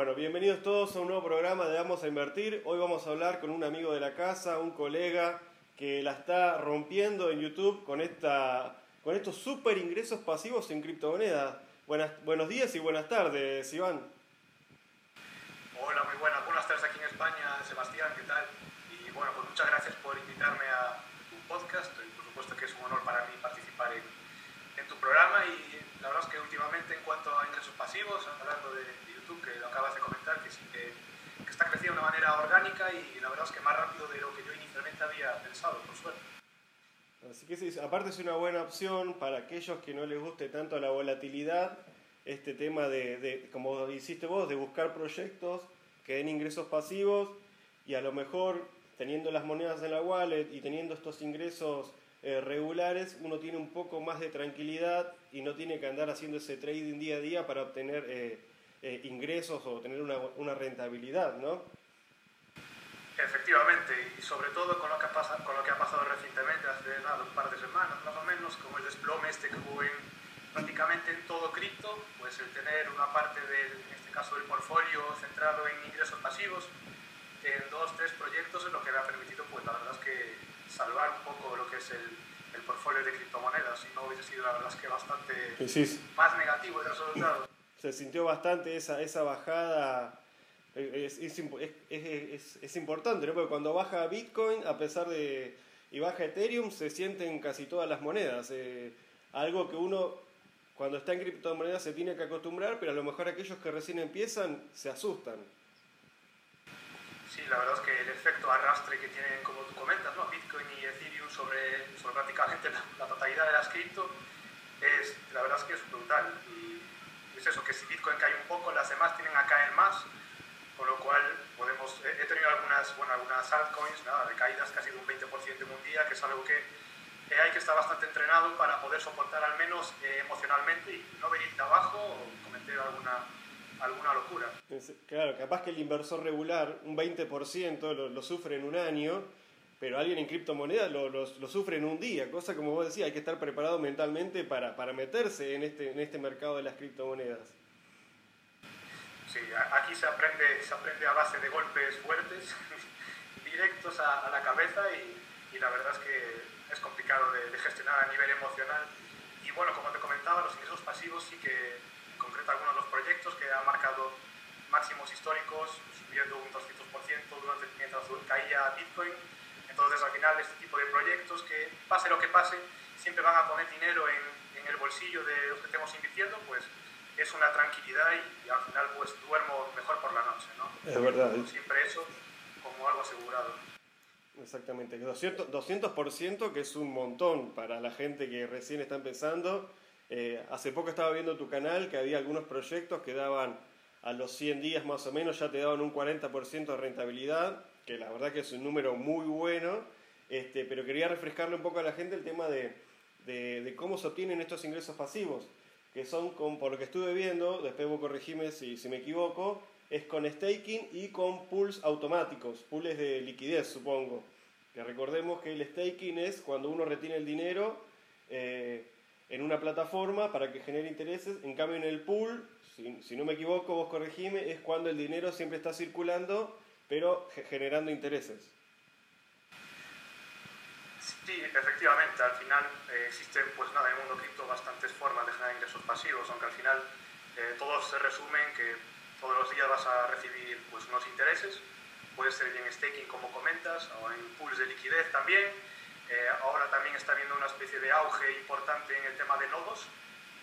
Bueno, bienvenidos todos a un nuevo programa de Vamos a Invertir. Hoy vamos a hablar con un amigo de la casa, un colega que la está rompiendo en YouTube con, esta, con estos super ingresos pasivos en criptomonedas. Buenas, buenos días y buenas tardes, Iván. Hola, muy buenas. Buenas tardes aquí en España, Sebastián, ¿qué tal? Y bueno, pues muchas gracias por invitarme a tu podcast. Y por supuesto que es un honor para mí participar en, en tu programa. Y la verdad es que últimamente, en cuanto a ingresos pasivos, hablando de, de YouTube, que lo acabas de comentar, que sí que, que está creciendo de una manera orgánica y la verdad es que más rápido de lo que yo inicialmente había pensado, por suerte. Así que sí, aparte es una buena opción para aquellos que no les guste tanto la volatilidad, este tema de, como hiciste vos, de buscar proyectos que den ingresos pasivos y a lo mejor teniendo las monedas en la wallet y teniendo estos ingresos eh, regulares, uno tiene un poco más de tranquilidad y no tiene que andar haciendo ese trading día a día para obtener eh, eh, ingresos o tener una rentabilidad, ¿no? Efectivamente, y sobre todo con lo que ha, pasado, con lo que ha pasado recientemente, hace nada, un par de semanas más o menos, como el desplome este que hubo en prácticamente en todo cripto, pues el tener una parte del, en este caso del portfolio centrado en ingresos pasivos, en dos, tres proyectos es lo que me ha permitido, pues la verdad es que salvar un poco lo que es el, el portfolio de criptomonedas, si no hubiese sido la verdad es que bastante Sí. más negativo el resultado. Se sintió bastante esa, esa bajada es, es, es, es, importante, ¿no? Porque cuando baja Bitcoin, a pesar de. y baja Ethereum, se sienten casi todas las monedas. Eh, algo que uno, cuando está en criptomonedas, se tiene que acostumbrar, pero a lo mejor aquellos que recién empiezan se asustan. Sí, la verdad es que el efecto arrastre que tienen, como tú comentas, ¿no? Bitcoin y Ethereum sobre, sobre prácticamente la, la totalidad de las cripto, es, la verdad es que es brutal. Y es eso, que si Bitcoin cae un poco, las demás tienen a caer más con lo cual podemos, he tenido algunas, bueno, algunas altcoins, nada, de caídas casi de un 20% en un día, que es algo que eh, hay que estar bastante entrenado para poder soportar al menos eh, emocionalmente y no venirte abajo o cometer alguna, alguna locura. Claro, capaz que el inversor regular un 20% lo, lo sufre en un año, pero alguien en criptomonedas lo, lo, lo, sufre en un día, cosa como vos decías, hay que estar preparado mentalmente para, para meterse en este, en este mercado de las criptomonedas. Sí, aquí se aprende, se aprende a base de golpes fuertes, directos a, a la cabeza y, y, la verdad es que es complicado de, de, gestionar a nivel emocional. Y bueno, como te comentaba, los ingresos pasivos sí que, en concreto algunos de los proyectos que han marcado máximos históricos, subiendo un 200% durante, mientras caía Bitcoin. Entonces al final este tipo de proyectos que pase lo que pase, siempre van a poner dinero en, en el bolsillo de los que estemos invirtiendo, pues es una tranquilidad y, y, al final pues duermo mejor por la noche, ¿no? Es verdad. Siempre eso como algo asegurado. Exactamente, 200%, 200% que es un montón para la gente que recién está empezando. Eh, hace poco estaba viendo tu canal que había algunos proyectos que daban a los 100 días más o menos, ya te daban un 40% de rentabilidad, que la verdad que es un número muy bueno, este, pero quería refrescarle un poco a la gente el tema de, de, de cómo se obtienen estos ingresos pasivos que son, con, por lo que estuve viendo, después vos corregime si, si me equivoco, es con staking y con pools automáticos, pools de liquidez, supongo. Que recordemos que el staking es cuando uno retiene el dinero eh, en una plataforma para que genere intereses, en cambio en el pool, si, si no me equivoco, vos corregime, es cuando el dinero siempre está circulando, pero generando intereses. Sí, efectivamente, al final eh, existen, pues nada, en el mundo cripto bastantes formas de generar ingresos pasivos, aunque al final eh, todos se resumen que todos los días vas a recibir pues unos intereses, puede ser en staking como comentas, o en pools de liquidez también. Eh, ahora también está habiendo una especie de auge importante en el tema de nodos,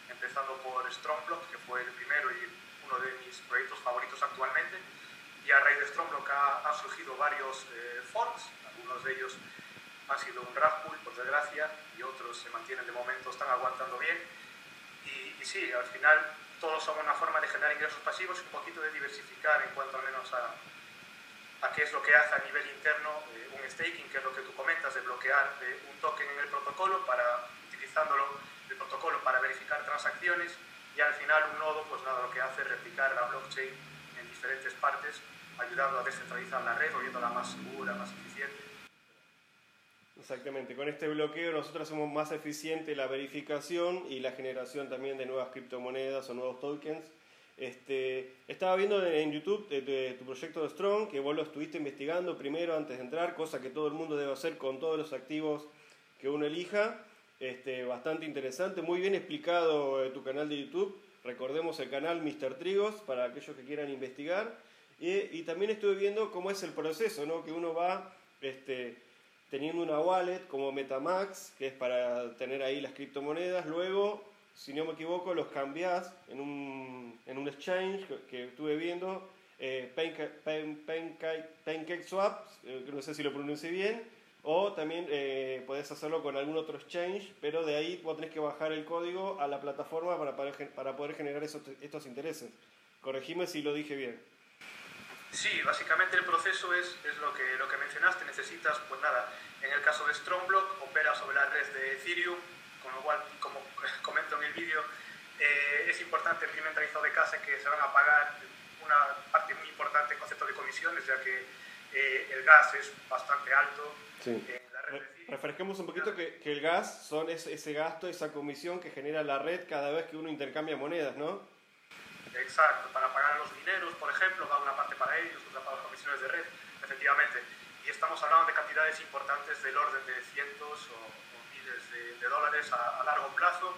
empezando por Strongblock, que fue el primero y uno de mis proyectos favoritos actualmente. Y a raíz de Strongblock ha, ha surgido varios forks, algunos de ellos han sido un rug pull, por desgracia, y otros se mantienen de momento, están aguantando bien. Y, y, sí, al final todos son una forma de generar ingresos pasivos y un poquito de diversificar en cuanto al menos a, a qué es lo que hace a nivel interno eh, un staking, que es lo que tú comentas, de bloquear eh, un token en el protocolo para, utilizándolo, el protocolo para verificar transacciones y al final un nodo, pues nada, lo que hace es replicar la blockchain en diferentes partes, ayudando a descentralizar la red, volviéndola más segura, más eficiente. Exactamente, con este bloqueo nosotros hacemos más eficiente la verificación y la generación también de nuevas criptomonedas o nuevos tokens. Este, estaba viendo en YouTube de, tu proyecto de Strong, que vos lo estuviste investigando primero antes de entrar, cosa que todo el mundo debe hacer con todos los activos que uno elija. Este, bastante interesante, muy bien explicado en tu canal de YouTube. Recordemos el canal Mr. Trigos para aquellos que quieran investigar. Y, también estuve viendo cómo es el proceso, ¿no? que uno va este, teniendo una wallet como Metamax, que es para tener ahí las criptomonedas. Luego si no me equivoco, los cambias en un, en un exchange que, estuve viendo, eh, Pancake, Swap, eh, no sé si lo pronuncie bien, o también eh, puedes hacerlo con algún otro exchange, pero de ahí vos tenés que bajar el código a la plataforma para poder, para poder generar esos, estos intereses. Corregime si lo dije bien. Sí, básicamente el proceso es, es, lo, que, lo que mencionaste. Necesitas, pues nada, en el caso de Strongblock, opera sobre la red de Ethereum, con lo cual, como comento en el vídeo, eh, es importante el tarifado de casa que se van a pagar una parte muy importante en concepto de comisiones, ya que eh, el gas es bastante alto la red. refresquemos un poquito que, que, el gas son ese, ese gasto, esa comisión que genera la red cada vez que uno intercambia monedas, ¿no? Exacto, para pagar a los mineros, por ejemplo, va una parte para ellos, otra para las comisiones de red, efectivamente. Y estamos hablando de cantidades importantes del orden de cientos o de, dólares a, largo plazo.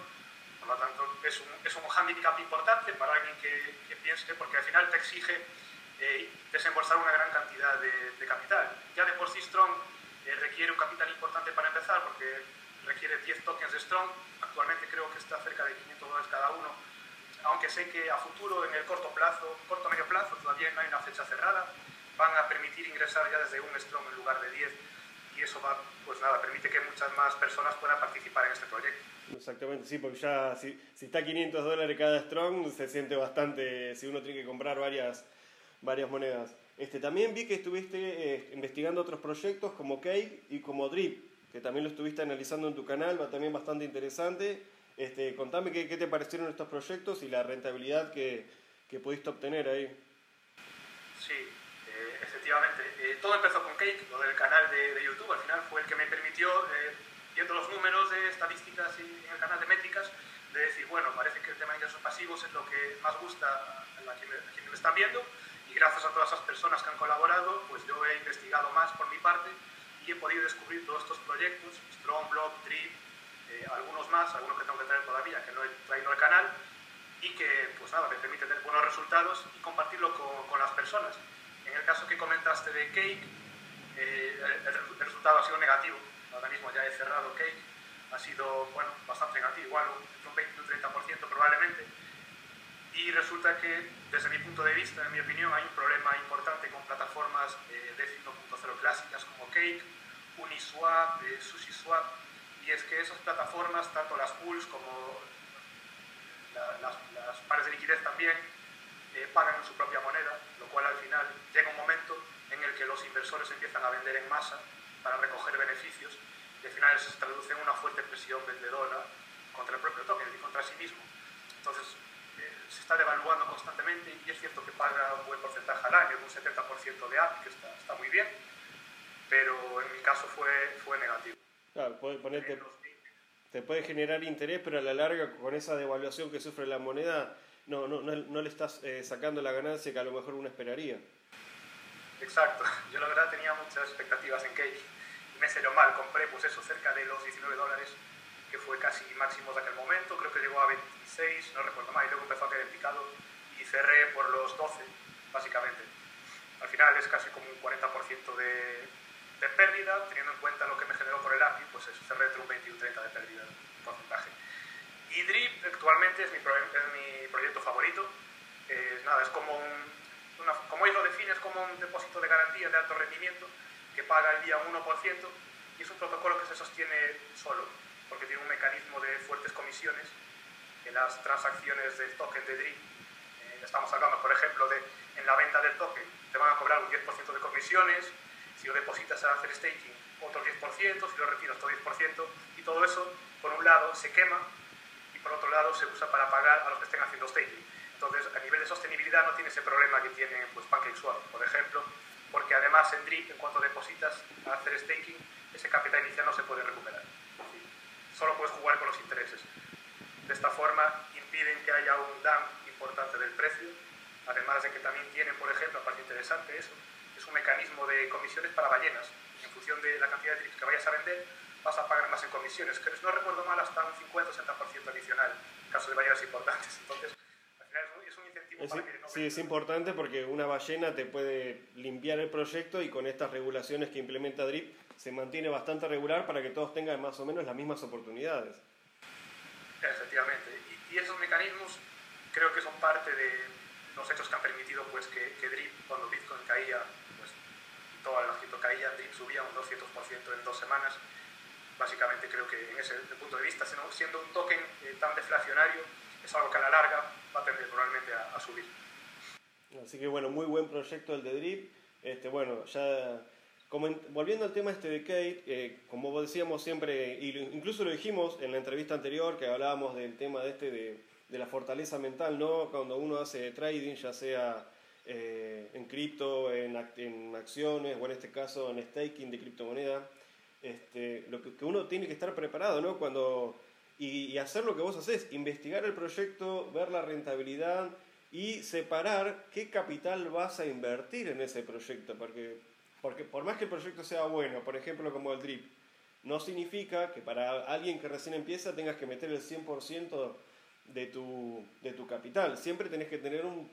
Por lo tanto, es un, es un handicap importante para alguien que, que piense, porque al final te exige eh, desembolsar una gran cantidad de, capital. Ya de por sí Strong eh, requiere un capital importante para empezar, porque requiere 10 tokens de Strong. Actualmente creo que está cerca de 500 dólares cada uno. Aunque sé que a futuro, en el corto plazo, corto medio plazo, todavía no hay una fecha cerrada, van a permitir ingresar ya desde un Strong en lugar de 10 y eso va, pues nada, permite que muchas más personas puedan participar en este proyecto. Exactamente, sí, porque ya si, está 500 dólares cada strong, se siente bastante, si uno tiene que comprar varias, varias monedas. Este, también vi que estuviste eh, investigando otros proyectos como Cake y como Drip, que también lo estuviste analizando en tu canal, va también bastante interesante. Este, contame qué, qué te parecieron estos proyectos y la rentabilidad que, que pudiste obtener ahí. Sí, efectivamente. Eh, todo empezó con Cake, lo del canal de, YouTube, al final fue el que me permitió, eh, viendo los números de estadísticas y, en el canal de métricas, de decir, bueno, parece que el tema de ingresos pasivos es lo que más gusta a, quienes, me están viendo y gracias a todas esas personas que han colaborado, pues yo he investigado más por mi parte y he podido descubrir todos estos proyectos, Block, Drip, eh, algunos más, algunos que tengo que traer todavía, que no he traído al canal y que, pues nada, me permite tener buenos resultados y compartirlo con, con las personas. En el caso que comentaste de Cake, eh, el, resultado ha sido negativo. Ahora mismo ya he cerrado Cake, ha sido bueno, bastante negativo, igual un 20 un 30% probablemente. Y resulta que, desde mi punto de vista, en mi opinión, hay un problema importante con plataformas eh, de 5.0 clásicas como Cake, Uniswap, eh, SushiSwap, y es que esas plataformas, tanto las pools como las, las pares de liquidez también, eh, pagan en su propia moneda, lo cual al final llega un momento en el que los inversores empiezan a vender en masa para recoger beneficios y al final se traduce en una fuerte presión vendedora contra el propio token y contra sí mismo. Entonces, eh, se está devaluando constantemente y es cierto que paga un buen porcentaje al año, un 70% de API, que está, está, muy bien, pero en mi caso fue, fue negativo. Claro, puede ponerte, te puede generar interés, pero a la larga con esa devaluación que sufre la moneda no, no, no, le estás eh, sacando la ganancia que a lo mejor uno esperaría. Exacto, yo la verdad tenía muchas expectativas en Cake. Y me salió mal, compré pues eso cerca de los 19 dólares, que fue casi máximo de aquel momento, creo que llegó a 26, no recuerdo más, y luego empezó a caer en picado y cerré por los 12, básicamente. Al final es casi como un 40% de, de pérdida, teniendo en cuenta lo que me generó por el API, pues eso, cerré entre un 20 y un 30 de pérdida, porcentaje. Y Drip actualmente es mi, mi proyecto favorito. nada, es como un, una, como ellos lo definen, es como un depósito de garantía de alto rendimiento que paga el día 1% y es un protocolo que se sostiene solo, porque tiene un mecanismo de fuertes comisiones en las transacciones del token de Drip. Eh, estamos hablando, por ejemplo, de en la venta del token te van a cobrar un 10% de comisiones, si lo depositas a hacer staking otro 10%, si lo retiras otro 10%, y todo eso, por un lado, se quema por otro lado se usa para pagar a los que estén haciendo staking. Entonces, a nivel de sostenibilidad no tiene ese problema que tiene pues, PancakeSwap, por ejemplo, porque además en DRIP, en cuanto depositas a hacer staking, ese capital inicial no se puede recuperar. Solo puedes jugar con los intereses. De esta forma impiden que haya un dump importante del precio, además de que también tienen, por ejemplo, parece interesante eso, es un mecanismo de comisiones para ballenas. En función de la cantidad de drips que vayas a vender, vas a pagar más en comisiones, que no recuerdo mal, hasta un 50-60% adicional en caso de ballenas importantes. Entonces, al final es un incentivo para que no Sí, es importante porque una ballena te puede limpiar el proyecto y con estas regulaciones que implementa DRIP se mantiene bastante regular para que todos tengan más o menos las mismas oportunidades. Efectivamente. Y, y esos mecanismos creo que son parte de los hechos que han permitido pues, que, que DRIP, cuando Bitcoin caía, pues todo el ojito caía, DRIP subía un 200% en dos semanas. Básicamente creo que en ese punto de vista, siendo un token eh, tan deflacionario, es algo que a la larga va a tender probablemente a, a subir. Así que bueno, muy buen proyecto el de Drip. Este, bueno, ya volviendo al tema este de Kate, eh, como decíamos siempre, incluso lo dijimos en la entrevista anterior que hablábamos del tema de este de, de la fortaleza mental, ¿no? Cuando uno hace trading, ya sea eh, en cripto, en, acciones o en este caso en staking de criptomoneda, este, lo que, que, uno tiene que estar preparado, ¿no? Cuando, y, y hacer lo que vos haces, investigar el proyecto, ver la rentabilidad y separar qué capital vas a invertir en ese proyecto, porque porque por más que el proyecto sea bueno, por ejemplo como el DRIP, no significa que para alguien que recién empieza tengas que meter el 100% de tu, de tu capital. Siempre tenés que tener un,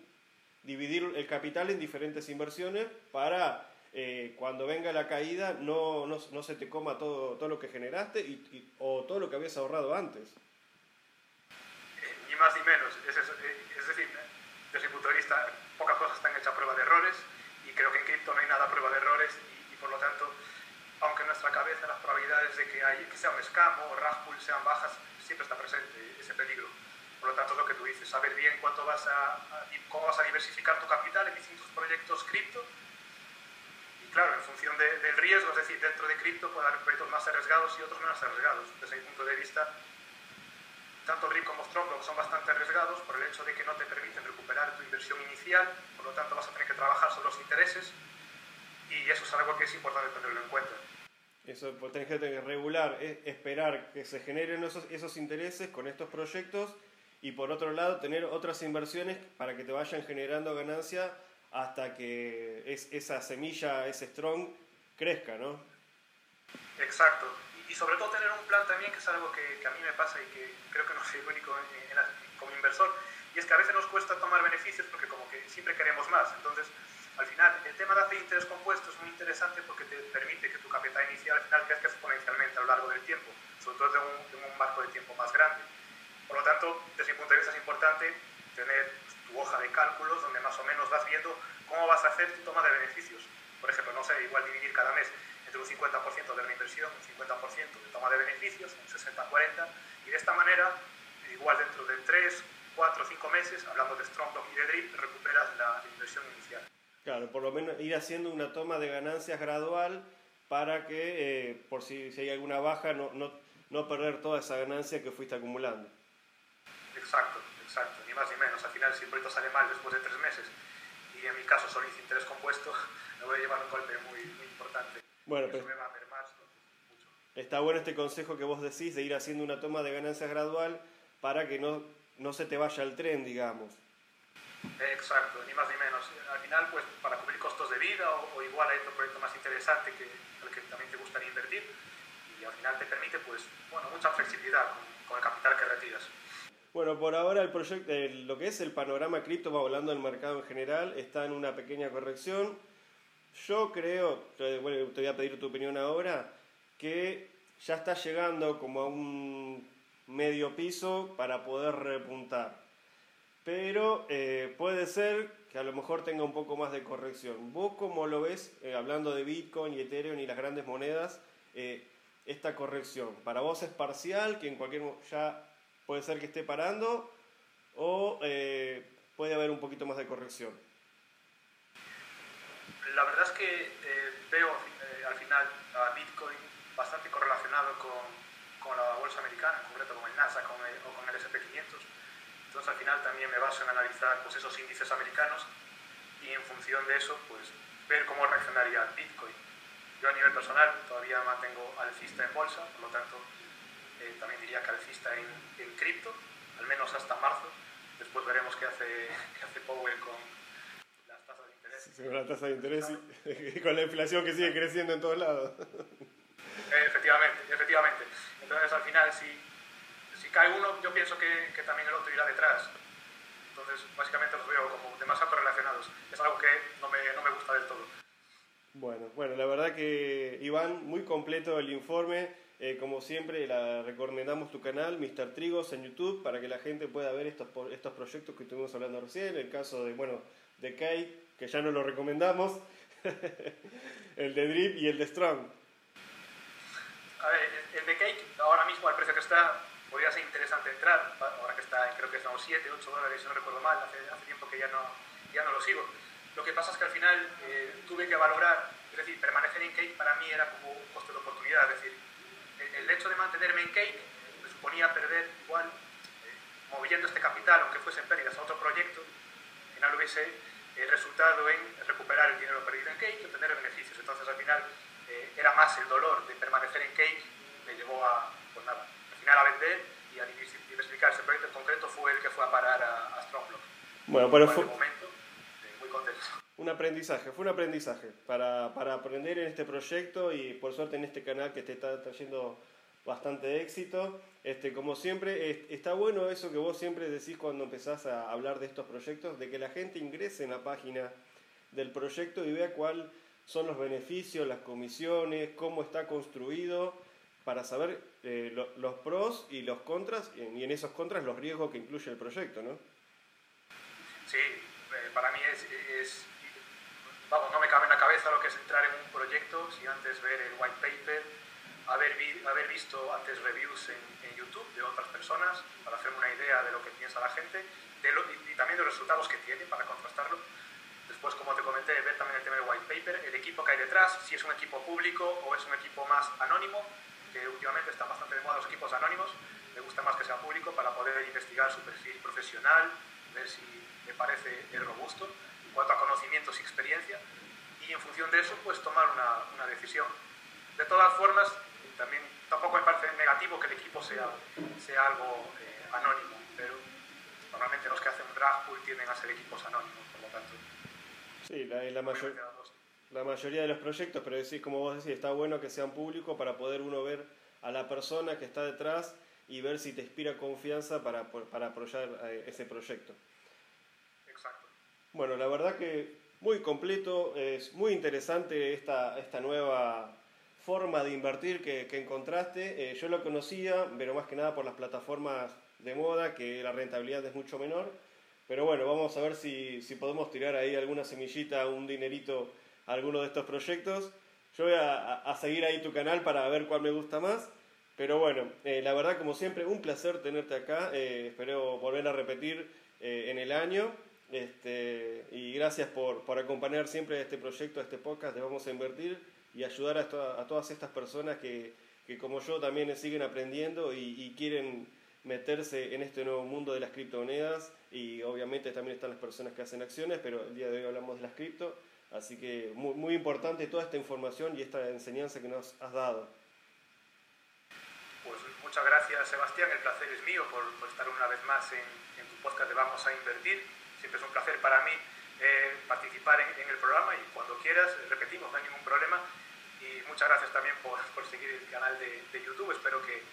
dividir el capital en diferentes inversiones para eh, cuando venga la caída no, no, no, se te coma todo, todo lo que generaste y, y, o todo lo que habías ahorrado antes. Ni más ni menos. Es, es, es decir, desde mi punto de vista, pocas cosas están hechas a prueba de errores creo que en cripto no hay nada a prueba de errores y, y, por lo tanto, aunque en nuestra cabeza las probabilidades de que, hay, que sea un scam o rug sean bajas, siempre está presente ese peligro. Por lo tanto, es lo que tú dices, saber bien cuánto vas a, cómo vas a diversificar tu capital en distintos proyectos cripto. Y claro, en función de, del riesgo, es decir, dentro de cripto puede haber proyectos más arriesgados y otros menos arriesgados. Desde mi punto de vista, tanto RIP como Stronglock son bastante arriesgados por el hecho de que no te permiten recuperar tu inversión inicial, por lo tanto vas a tener que trabajar sobre los intereses y eso es algo que es importante tenerlo en cuenta. Eso pues, tenés que regular, es esperar que se generen esos, esos intereses con estos proyectos y por otro lado tener otras inversiones para que te vayan generando ganancia hasta que es, esa semilla, ese strong, crezca, ¿no? Exacto y sobre todo tener un plan también, que es algo que, que a mí me pasa y que creo que no soy único en, en como inversor, y es que a veces nos cuesta tomar beneficios porque como que siempre queremos más. Entonces, al final, el tema de hacer interés compuesto es muy interesante porque te permite que tu capital inicial al final crezca exponencialmente a lo largo del tiempo, sobre todo de un, de un marco de tiempo más grande. Por lo tanto, desde mi punto de vista es importante tener tu hoja de cálculos donde más o menos vas viendo cómo vas a hacer tu toma de beneficios. Por ejemplo, no sé, igual dividir cada mes entre un 50% de reinversión, un 50% de toma de beneficios, un 60-40, y de esta manera, igual dentro de 3, 4, 5 meses, hablando de Stronglock y de DRIP, recuperas la, inversión inicial. Claro, por lo menos ir haciendo una toma de ganancias gradual para que, eh, por si, si, hay alguna baja, no, no, no perder toda esa ganancia que fuiste acumulando. Exacto, exacto, ni más ni menos. Al final, si el proyecto sale mal después de tres meses, y en mi caso solo hice interés compuesto, me voy a llevar un golpe muy, muy importante. Bueno, pero está bueno este consejo que vos decís de ir haciendo una toma de ganancias gradual para que no, no se te vaya el tren, digamos. Exacto, ni más ni menos. Al final, pues para cubrir costos de vida o, o igual hay otro proyecto más interesante que, al que también te gustaría invertir y al final te permite, pues, bueno, mucha flexibilidad con, con el capital que retiras. Bueno, por ahora el proyecto, lo que es el panorama cripto, va hablando del mercado en general, está en una pequeña corrección yo creo, bueno, te voy a pedir tu opinión ahora, que ya está llegando como a un medio piso para poder repuntar. Pero eh, puede ser que a lo mejor tenga un poco más de corrección. ¿Vos cómo lo ves, eh, hablando de Bitcoin y Ethereum y las grandes monedas, eh, esta corrección? ¿Para vos es parcial, que en cualquier ya puede ser que esté parando, o eh, puede haber un poquito más de corrección? la verdad es que eh, veo eh, al final a Bitcoin bastante correlacionado con, con, la bolsa americana, en concreto con el Nasdaq con el, o con el SP500. Entonces al final también me baso en analizar pues, esos índices americanos y en función de eso pues ver cómo reaccionaría Bitcoin. Yo a nivel personal todavía mantengo alcista en bolsa, por lo tanto eh, también diría que alcista en, en cripto, al menos hasta marzo, después veremos qué hace, qué hace Powell con las tasas de interés. Con la tasa de interés y, con la inflación que sigue creciendo en todos lados. Eh, efectivamente, efectivamente. Entonces al final si, si cae uno, yo pienso que, que también el otro irá detrás. Entonces básicamente los veo como demasiado relacionados. Es algo que no me, no me gusta del todo. Bueno, bueno, la verdad que Iván, muy completo el informe. Eh, como siempre, la, recomendamos tu canal, Mr. Trigos, en YouTube, para que la gente pueda ver estos, estos proyectos que estuvimos hablando recién. El caso de, bueno, de Kate, que ya no lo recomendamos. el de Drip y el de Strong. A ver, el de Cake, ahora mismo al precio que está, podría ser interesante entrar. Ahora que está, creo que estamos 7, 8 dólares, si no recuerdo mal, hace, hace tiempo que ya no, ya no lo sigo. Lo que pasa es que al final eh, tuve que valorar, es decir, permanecer en Cake para mí era como un coste de oportunidad, es decir, el, hecho de mantenerme en Cake me suponía perder igual, eh, moviendo este capital, aunque fuese en pérdidas, a otro proyecto, al final hubiese el resultado en recuperar el dinero perdido en Cake y obtener beneficios. Entonces al final eh, era más el dolor de permanecer en Cake, me llevó a, pues nada, al final a vender y a diversificar. Ese proyecto en concreto fue el que fue a parar a, a Strongblock. Bueno, pero fue... fue momento, eh, muy contento. Un aprendizaje, fue un aprendizaje para, para aprender en este proyecto y por suerte en este canal que te está trayendo bastante éxito. Este, como siempre, es- está bueno eso que vos siempre decís cuando empezás a hablar de estos proyectos, de que la gente ingrese en la página del proyecto y vea cuáles son los beneficios, las comisiones, cómo está construido, para saber eh, lo- los pros y los contras, y en- esos contras los riesgos que incluye el proyecto, ¿no? Sí, eh, para mí es- Vamos, no me cabe en la cabeza lo que es entrar en un proyecto sin antes ver el white paper, haber, vi- haber visto antes reviews en, en YouTube de otras personas para hacerme una idea de lo que piensa la gente de lo- y, y también de los resultados que tiene para contrastarlo. Después, como te comenté, ver también el tema del white paper, el equipo que hay detrás, si es un equipo público o es un equipo más anónimo, que últimamente están bastante de moda los equipos anónimos. Me gusta más que sea público para poder investigar su perfil profesional, ver si me parece robusto en cuanto a conocimientos y experiencia y en función de eso pues tomar una, una decisión. De todas formas, también tampoco me parece negativo que el equipo sea, sea algo eh, anónimo, pero normalmente los que hacen drag pool tienden a ser equipos anónimos, por lo tanto, Sí, la, la mayor- la mayoría de los proyectos, pero decís, como vos decís, está bueno que sean públicos para poder uno ver a la persona que está detrás y ver si te inspira confianza para, para apoyar eh, ese proyecto. Exacto. Bueno, la verdad que muy completo, es muy interesante esta, esta nueva forma de invertir que, que encontraste. Eh, yo lo conocía, pero más que nada por las plataformas de moda, que la rentabilidad es mucho menor. Pero bueno, vamos a ver si, si podemos tirar ahí alguna semillita, un dinerito a alguno de estos proyectos. Yo voy a, a- seguir ahí tu canal para ver cuál me gusta más. Pero bueno, eh, la verdad, como siempre, un placer tenerte acá. Eh, espero volver a repetir eh, en el año. Este, y gracias por, por acompañar siempre este proyecto, este podcast de Vamos a Invertir y ayudar a, to- a todas estas personas que, que como yo también siguen aprendiendo y, y quieren meterse en este nuevo mundo de las criptomonedas y obviamente también están las personas que hacen acciones, pero el día de hoy hablamos de las cripto, así que muy, muy importante toda esta información y esta enseñanza que nos has dado. Pues muchas gracias Sebastián, el placer es mío por, por estar una vez más en, en tu podcast de Vamos a Invertir. Siempre es un placer para mí eh, participar en, el programa y cuando quieras, eh, repetimos, no hay ningún problema. Y muchas gracias también por, por seguir el canal de, de YouTube. Espero que,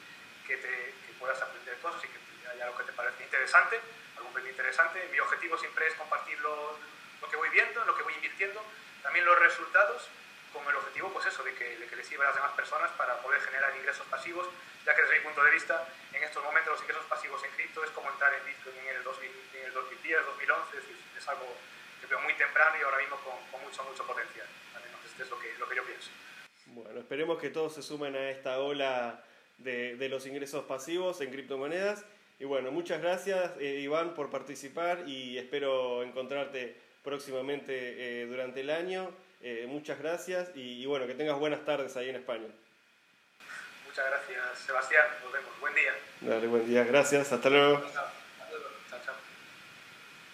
que, puedas aprender cosas y que haya algo que te parezca interesante, algún video interesante. Mi objetivo siempre es compartir lo, lo que voy viendo, lo que voy invirtiendo, también los resultados con el objetivo, pues eso, de que, de que les sirva a las demás personas para poder generar ingresos pasivos, ya que desde mi punto de vista, en estos momentos los ingresos pasivos en cripto es como entrar en Bitcoin en el, 2000, en el 2010, 2011, es, es algo que veo muy temprano y ahora mismo con, con mucho, mucho potencial. Al menos este es lo que, lo que yo pienso. Bueno, esperemos que todos se sumen a esta ola de, de los ingresos pasivos en criptomonedas. Y bueno, muchas gracias eh, Iván por participar y espero encontrarte próximamente eh, durante el año. Eh, muchas gracias y, y bueno, que tengas buenas tardes ahí en España. Muchas gracias, Sebastián. Nos vemos. Buen día. Dale, buen día, gracias, hasta luego.